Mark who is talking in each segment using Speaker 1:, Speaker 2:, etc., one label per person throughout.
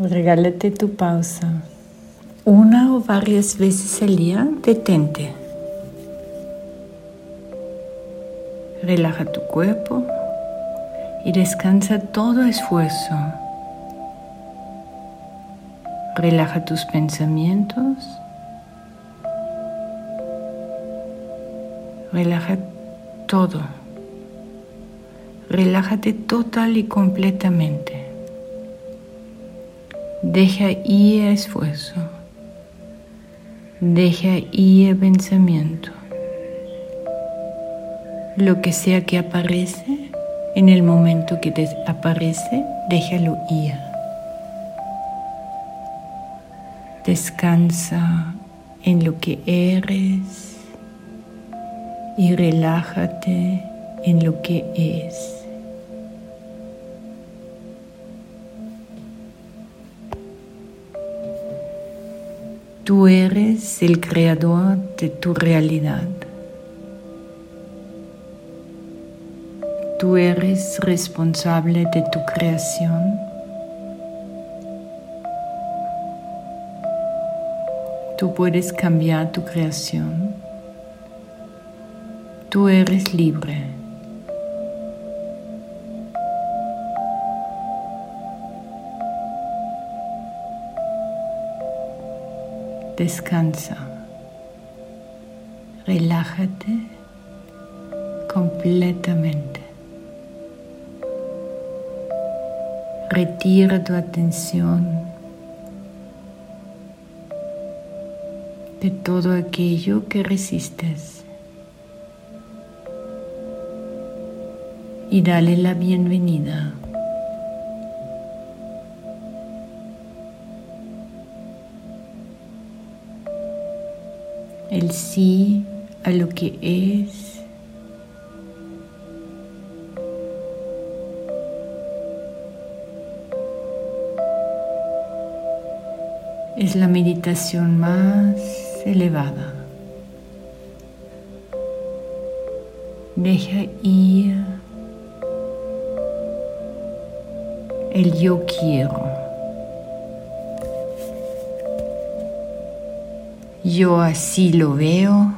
Speaker 1: Regálate tu pausa. Una o varias veces al día, detente. Relaja tu cuerpo y descansa todo esfuerzo. Relaja tus pensamientos. Relaja todo. Relájate total y completamente. Deja ir esfuerzo. Deja ir pensamiento. Lo que sea que aparece, en el momento que te aparece, déjalo ir. Descansa en lo que eres y relájate en lo que es. Tú eres el creador de tu realidad. Tú eres responsable de tu creación. Tú puedes cambiar tu creación. Tú eres libre. Descansa. Relájate completamente. Retira tu atención de todo aquello que resistes y dale la bienvenida. El sí a lo que es. Es la meditación más elevada. Deja ir el yo quiero. Yo así lo veo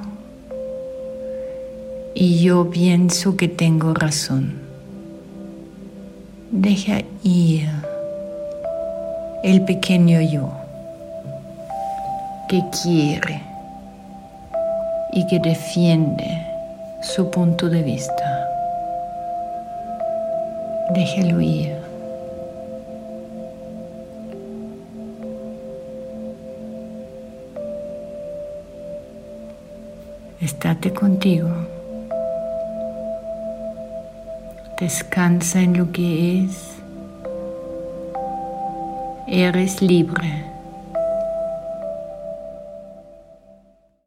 Speaker 1: y yo pienso que tengo razón. Deja ir el pequeño yo que quiere y que defiende su punto de vista. Déjelo ir. Estate contigo. Descansa en lo que es. Eres libre.